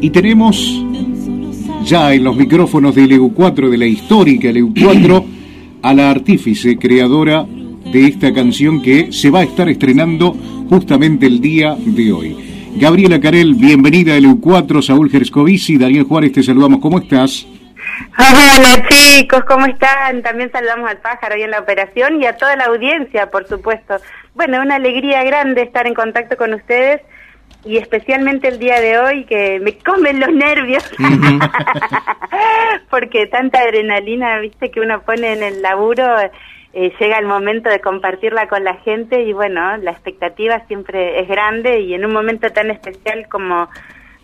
Y tenemos ya en los micrófonos del EU4, de la histórica EU4, a la artífice creadora de esta canción que se va a estar estrenando justamente el día de hoy. Gabriela Carel, bienvenida a EU4, Saúl Gerscovici, Daniel Juárez, te saludamos, ¿cómo estás? Hola chicos, ¿cómo están? También saludamos al pájaro ahí en la operación y a toda la audiencia, por supuesto. Bueno, una alegría grande estar en contacto con ustedes y especialmente el día de hoy que me comen los nervios. Porque tanta adrenalina, viste, que uno pone en el laburo, eh, llega el momento de compartirla con la gente y bueno, la expectativa siempre es grande y en un momento tan especial como,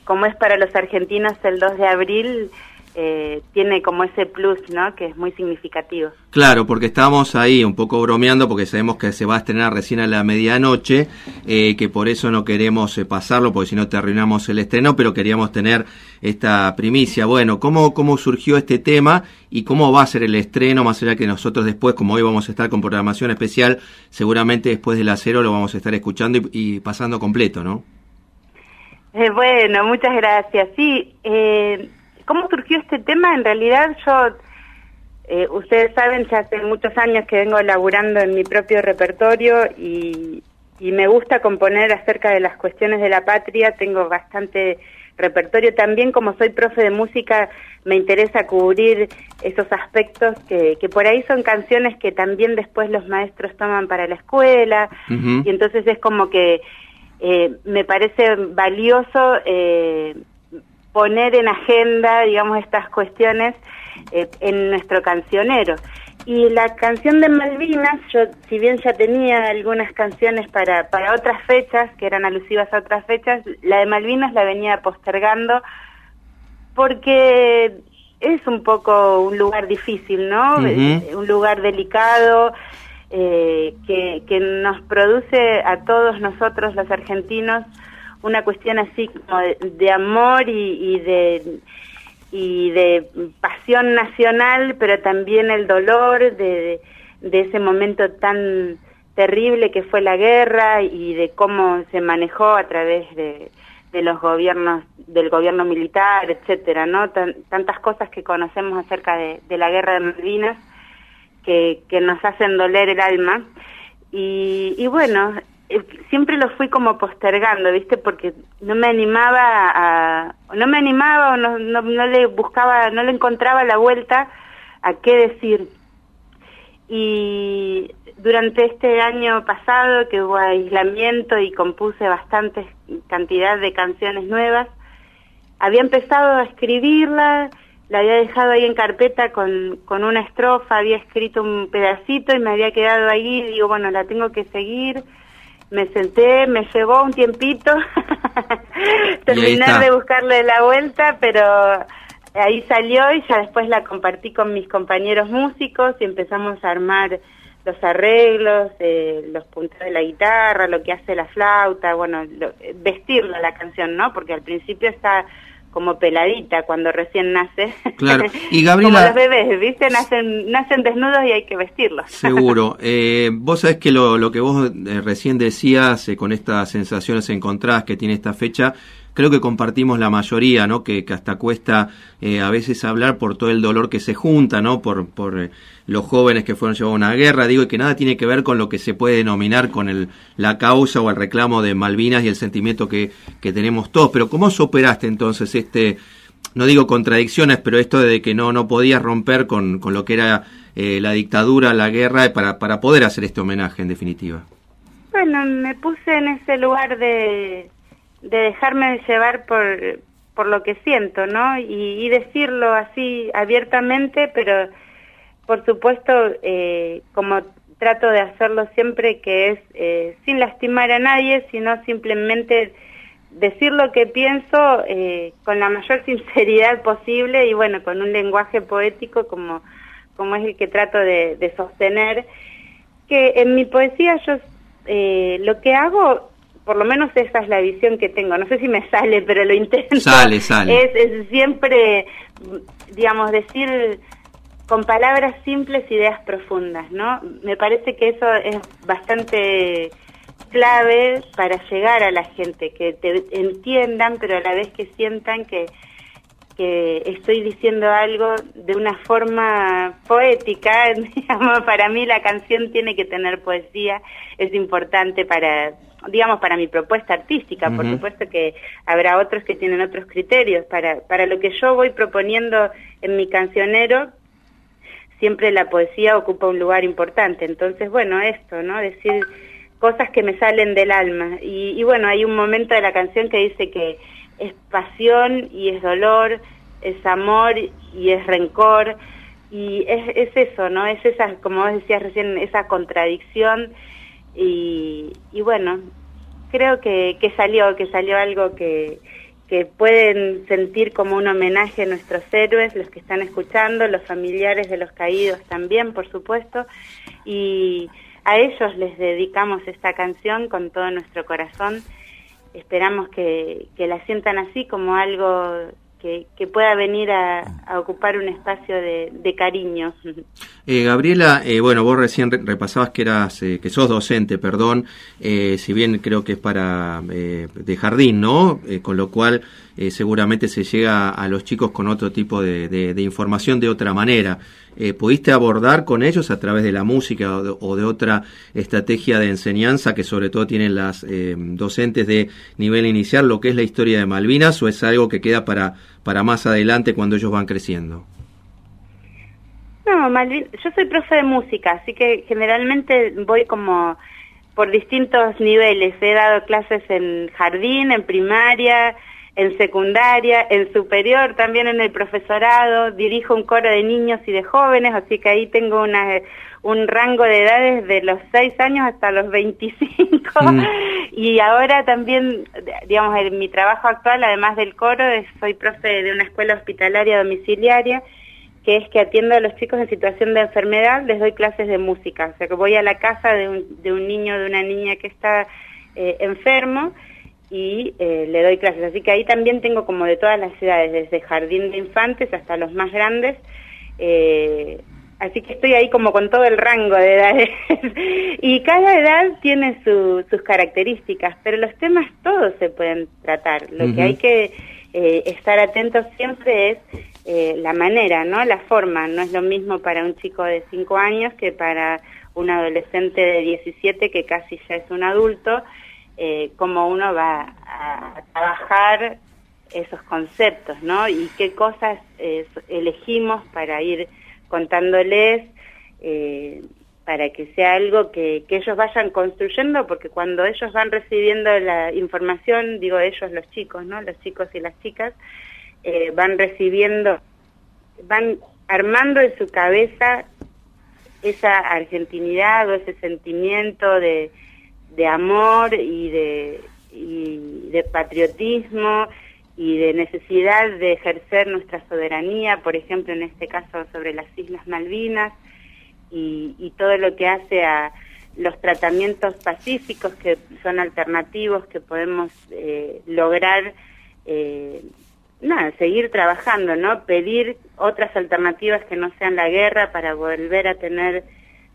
como es para los argentinos el 2 de abril, eh, tiene como ese plus, ¿no? Que es muy significativo. Claro, porque estamos ahí un poco bromeando porque sabemos que se va a estrenar recién a la medianoche, eh, que por eso no queremos eh, pasarlo, porque si no te arruinamos el estreno, pero queríamos tener esta primicia. Bueno, ¿cómo, ¿cómo surgió este tema y cómo va a ser el estreno? Más allá que nosotros después, como hoy vamos a estar con programación especial, seguramente después del acero lo vamos a estar escuchando y, y pasando completo, ¿no? bueno, muchas gracias. Sí, eh, ¿Cómo surgió este tema? En realidad yo, eh, ustedes saben, ya hace muchos años que vengo laburando en mi propio repertorio y, me gusta componer acerca de las cuestiones de la patria, tengo bastante repertorio. También, como soy profe de música, me interesa cubrir esos aspectos que, que por ahí son canciones que también después los maestros toman para la escuela. Y entonces es como que eh, me parece valioso eh, poner en agenda, digamos, estas cuestiones eh, en nuestro cancionero. Y la canción de Malvinas, yo si bien ya tenía algunas canciones para, para otras fechas, que eran alusivas a otras fechas, la de Malvinas la venía postergando porque es un poco un lugar difícil, ¿no? Un lugar delicado eh, que, que nos produce a todos nosotros los argentinos una cuestión así como de, amor y, de y de pasión nacional, pero también el dolor de, de, ese momento tan terrible que fue la guerra y de cómo se manejó a través de, de los gobiernos, del gobierno militar, etcétera, ¿no? tantas cosas que conocemos acerca de, de la guerra de Malvinas que, que nos hacen doler el alma. Y, y bueno, siempre lo fui como postergando, ¿viste? Porque no me animaba a no me animaba o no, no, no, le buscaba, no le encontraba la vuelta a qué decir. Y durante este año pasado que hubo aislamiento y compuse bastante cantidad de canciones nuevas, había empezado a escribirla, la había dejado ahí en carpeta con, con una estrofa, había escrito un pedacito y me había quedado ahí digo, bueno, la tengo que seguir me senté, me llevó un tiempito terminar de buscarle la vuelta, pero ahí salió y ya después la compartí con mis compañeros músicos y empezamos a armar los arreglos, eh, los puntos de la guitarra, lo que hace la flauta, bueno, vestirla la canción, ¿no? Porque al principio está como peladita cuando recién nace. Claro. Y Gabriela... como los bebés, ¿viste? Nacen, nacen desnudos y hay que vestirlos. Seguro. Eh, vos sabés que lo, lo que vos eh, recién decías, eh, con estas sensaciones encontradas que tiene esta fecha, creo que compartimos la mayoría, ¿no? Que, hasta cuesta eh, a veces hablar por todo el dolor que se junta, ¿no? Por, por eh, los jóvenes que fueron llevados a una guerra, digo, y que nada tiene que ver con lo que se puede denominar con el, la causa o el reclamo de Malvinas y el sentimiento que, que tenemos todos. Pero ¿cómo superaste entonces este, no digo contradicciones, pero esto de que no, no podías romper con, con lo que era eh, la dictadura, la guerra, para, para poder hacer este homenaje en definitiva? Bueno, me puse en ese lugar de de dejarme llevar por, por lo que siento, ¿no? Y, decirlo así abiertamente, pero por supuesto, eh, como trato de hacerlo siempre, que es eh, sin lastimar a nadie, sino simplemente decir lo que pienso eh, con la mayor sinceridad posible y bueno, con un lenguaje poético como, como es el que trato de, de sostener, que en mi poesía yo lo que hago por lo menos esa es la visión que tengo. No sé si me sale, pero lo intento. Sale, sale. Es, siempre, digamos, decir con palabras simples ideas profundas, ¿no? Me parece que eso es bastante clave para llegar a la gente, que te entiendan, pero a la vez que sientan que, que estoy diciendo algo de una forma poética. Digamos, para mí la canción tiene que tener poesía, es importante para, digamos, para mi propuesta artística. Por supuesto que habrá otros que tienen otros criterios. Para, para lo que yo voy proponiendo en mi cancionero, siempre la poesía ocupa un lugar importante. Entonces, bueno, esto, ¿no? Decir cosas que me salen del alma. Y, y bueno, hay un momento de la canción que dice que es pasión y es dolor, es amor y es rencor. Y es, es eso, ¿no? Es esa, como vos decías recién, esa contradicción. Y, y bueno, creo que, que salió, que salió algo que, que pueden sentir como un homenaje a nuestros héroes, los que están escuchando, los familiares de los caídos también, por supuesto, y a ellos les dedicamos esta canción con todo nuestro corazón. Esperamos que, que la sientan así como algo que, pueda venir a, ocupar un espacio de, cariño. Eh, Gabriela, eh, bueno, vos recién repasabas que eras, eh, que sos docente, perdón, si bien creo que es para de jardín, ¿no? con lo cual seguramente se llega a los chicos con otro tipo de información de otra manera eh, ¿pudiste abordar con ellos a través de la música o de, otra estrategia de enseñanza que sobre todo tienen las eh, docentes de nivel inicial lo que es la historia de Malvinas o es algo que queda para, para más adelante cuando ellos van creciendo? No, yo soy profe de música, así que generalmente voy como por distintos niveles. He dado clases en jardín, en primaria, en secundaria, en superior, también en el profesorado, dirijo un coro de niños y de jóvenes, así que ahí tengo una, un rango de edades de los 6 años hasta los 25 mm. y ahora también, digamos, en mi trabajo actual, además del coro, soy profe de una escuela hospitalaria domiciliaria, que es que atiendo a los chicos en situación de enfermedad, les doy clases de música, o sea que voy a la casa de un, de un niño, de una niña que está eh, enfermo, y eh, le doy clases. Así que ahí también tengo como de todas las edades, desde jardín de infantes hasta los más grandes. Eh, así que estoy ahí como con todo el rango de edades. y cada edad tiene sus características, pero los temas todos se pueden tratar. Lo que hay que eh, estar atentos siempre es la manera, ¿no? La forma. No es lo mismo para un chico de 5 años que para un adolescente de 17 que casi ya es un adulto eh, cómo uno va a trabajar esos conceptos, ¿no? Y qué cosas eh, elegimos para ir contándoles, eh, para que sea algo que, que ellos vayan construyendo, porque cuando ellos van recibiendo la información, digo ellos los chicos, ¿no? Los chicos y las chicas, eh, van recibiendo, van armando en su cabeza esa argentinidad o ese sentimiento de, de amor y de, y de patriotismo y de necesidad de ejercer nuestra soberanía, por ejemplo, en este caso sobre las Islas Malvinas, y, y todo lo que hace a los tratamientos pacíficos que son alternativos que podemos eh, lograr eh, nada, seguir trabajando, ¿no? Pedir otras alternativas que no sean la guerra para volver a tener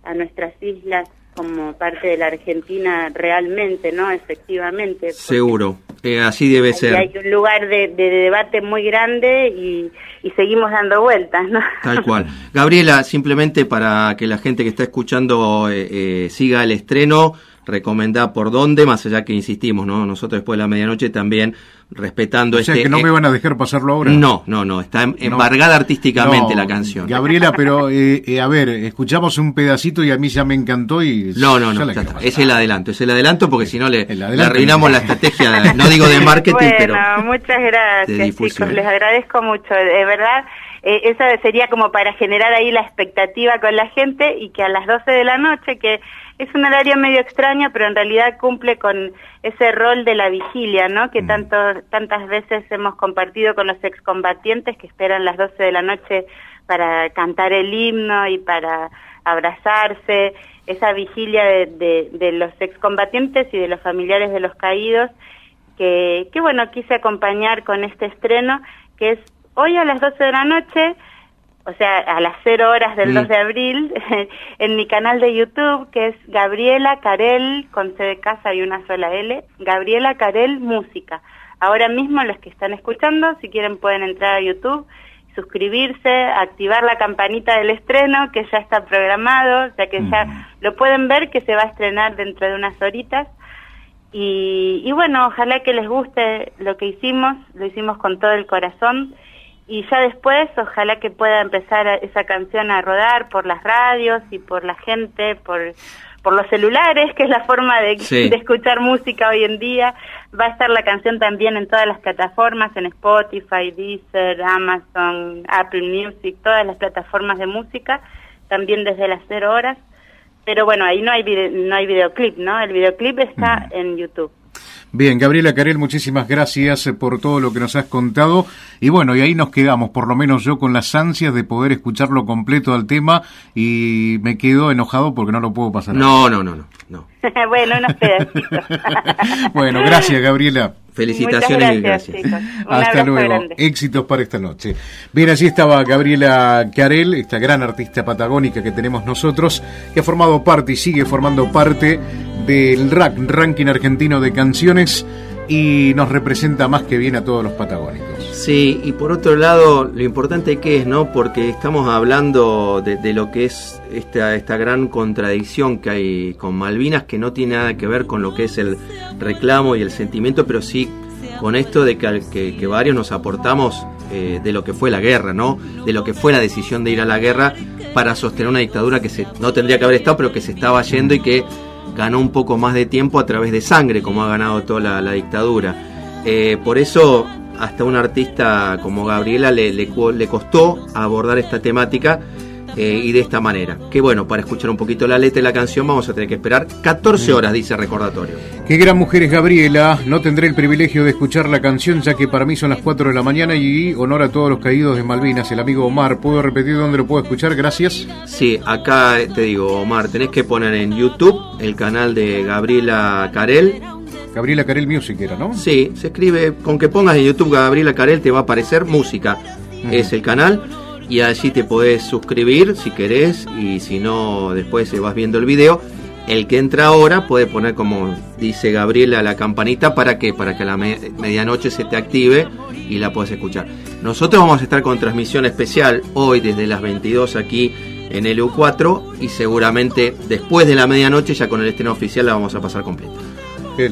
a nuestras islas como parte de la Argentina realmente, ¿no? Efectivamente. Seguro, eh, así debe ser. Hay un lugar de, debate muy grande y, seguimos dando vueltas, ¿no? Tal cual. Gabriela, simplemente para que la gente que está escuchando eh, eh, siga el estreno, recomendá por dónde, más allá que insistimos, ¿no? Nosotros después de la medianoche también respetando o sea, que no me van a dejar pasarlo ahora. No, no, no, está em, embargada artísticamente la canción. Gabriela, pero eh, eh, a ver, escuchamos un pedacito y a mí ya me encantó y... No, no, no, es el adelanto, es el adelanto porque si no le, arruinamos la estrategia, no digo de marketing, bueno, pero... muchas gracias chicos, les agradezco mucho, de verdad, eh, eso sería como para generar ahí la expectativa con la gente y que a las 12 de la noche, que es un horario medio extraño, pero en realidad cumple con ese rol de la vigilia, ¿no? Que mm. tanto, tantas veces hemos compartido con los excombatientes que esperan las 12 de la noche para cantar el himno y para abrazarse, esa vigilia de, de, los excombatientes y de los familiares de los caídos, que, que bueno, quise acompañar con este estreno, que es hoy a las 12 de la noche, o sea, a las cero horas del 2 mm. de abril, en mi canal de YouTube, que es Gabriela Carel, con C de casa y una sola L, Gabriela Carel Música. Ahora mismo los que están escuchando, si quieren pueden entrar a YouTube, suscribirse, activar la campanita del estreno, que ya está programado, o sea que ya lo pueden ver que se va a estrenar dentro de unas horitas. Y, y bueno, ojalá que les guste lo que hicimos, lo hicimos con todo el corazón y ya después ojalá que pueda empezar esa canción a rodar por las radios y por la gente, por, por los celulares, que es la forma de, de, escuchar música hoy en día. Va a estar la canción también en todas las plataformas, en Spotify, Deezer, Amazon, Apple Music, todas las plataformas de música, también desde las cero horas. Pero bueno, ahí no hay, no hay videoclip, ¿no? El videoclip está en YouTube. Bien, Gabriela Carel, muchísimas gracias eh, por todo lo que nos has contado. Y bueno, y ahí nos quedamos, por lo menos yo con las ansias de poder escucharlo completo al tema y me quedo enojado porque no lo puedo pasar. No, no, no, no. no. bueno, unos pedacitos. bueno, gracias, Gabriela. Felicitaciones y gracias. Hasta luego. Éxitos para esta noche. Bien, allí estaba Gabriela Carel, esta gran artista patagónica que tenemos nosotros, que ha formado parte y sigue formando parte del RAC, Ranking Argentino de Canciones, y nos representa más que bien a todos los patagónicos. Sí, y por otro lado, lo importante que es, ¿no? Porque estamos hablando de, lo que es esta, esta gran contradicción que hay con Malvinas, que no tiene nada que ver con lo que es el reclamo y el sentimiento, pero sí con esto de que, varios nos aportamos eh, de lo que fue la guerra, ¿no? De lo que fue la decisión de ir a la guerra para sostener una dictadura que se, no tendría que haber estado, pero que se estaba yendo y que ganó un poco más de tiempo a través de sangre, como ha ganado toda la, dictadura. Eh, por eso, hasta un artista como Gabriela le, le, le costó abordar esta temática eh, y de esta manera. Que bueno, para escuchar un poquito la letra de la canción vamos a tener que esperar 14 horas, dice recordatorio. Qué gran mujer es Gabriela, no tendré el privilegio de escuchar la canción ya que para mí son las 4 de la mañana y honor a todos los caídos de Malvinas, el amigo Omar. ¿Puedo repetir dónde lo puedo escuchar? Gracias. Sí, acá te digo, Omar, tenés que poner en YouTube el canal de Gabriela Carel, Gabriela Carel Music era, ¿no? Sí, se escribe, con que pongas en YouTube Gabriela Carel te va a aparecer música. Es el canal y allí te podés suscribir si querés y si no después vas viendo el video. El que entra ahora puede poner como dice Gabriela la campanita para que para que a la medianoche se te active y la puedas escuchar. Nosotros vamos a estar con transmisión especial hoy desde las 22 aquí en el U4 y seguramente después de la medianoche ya con el estreno oficial la vamos a pasar completa. Qué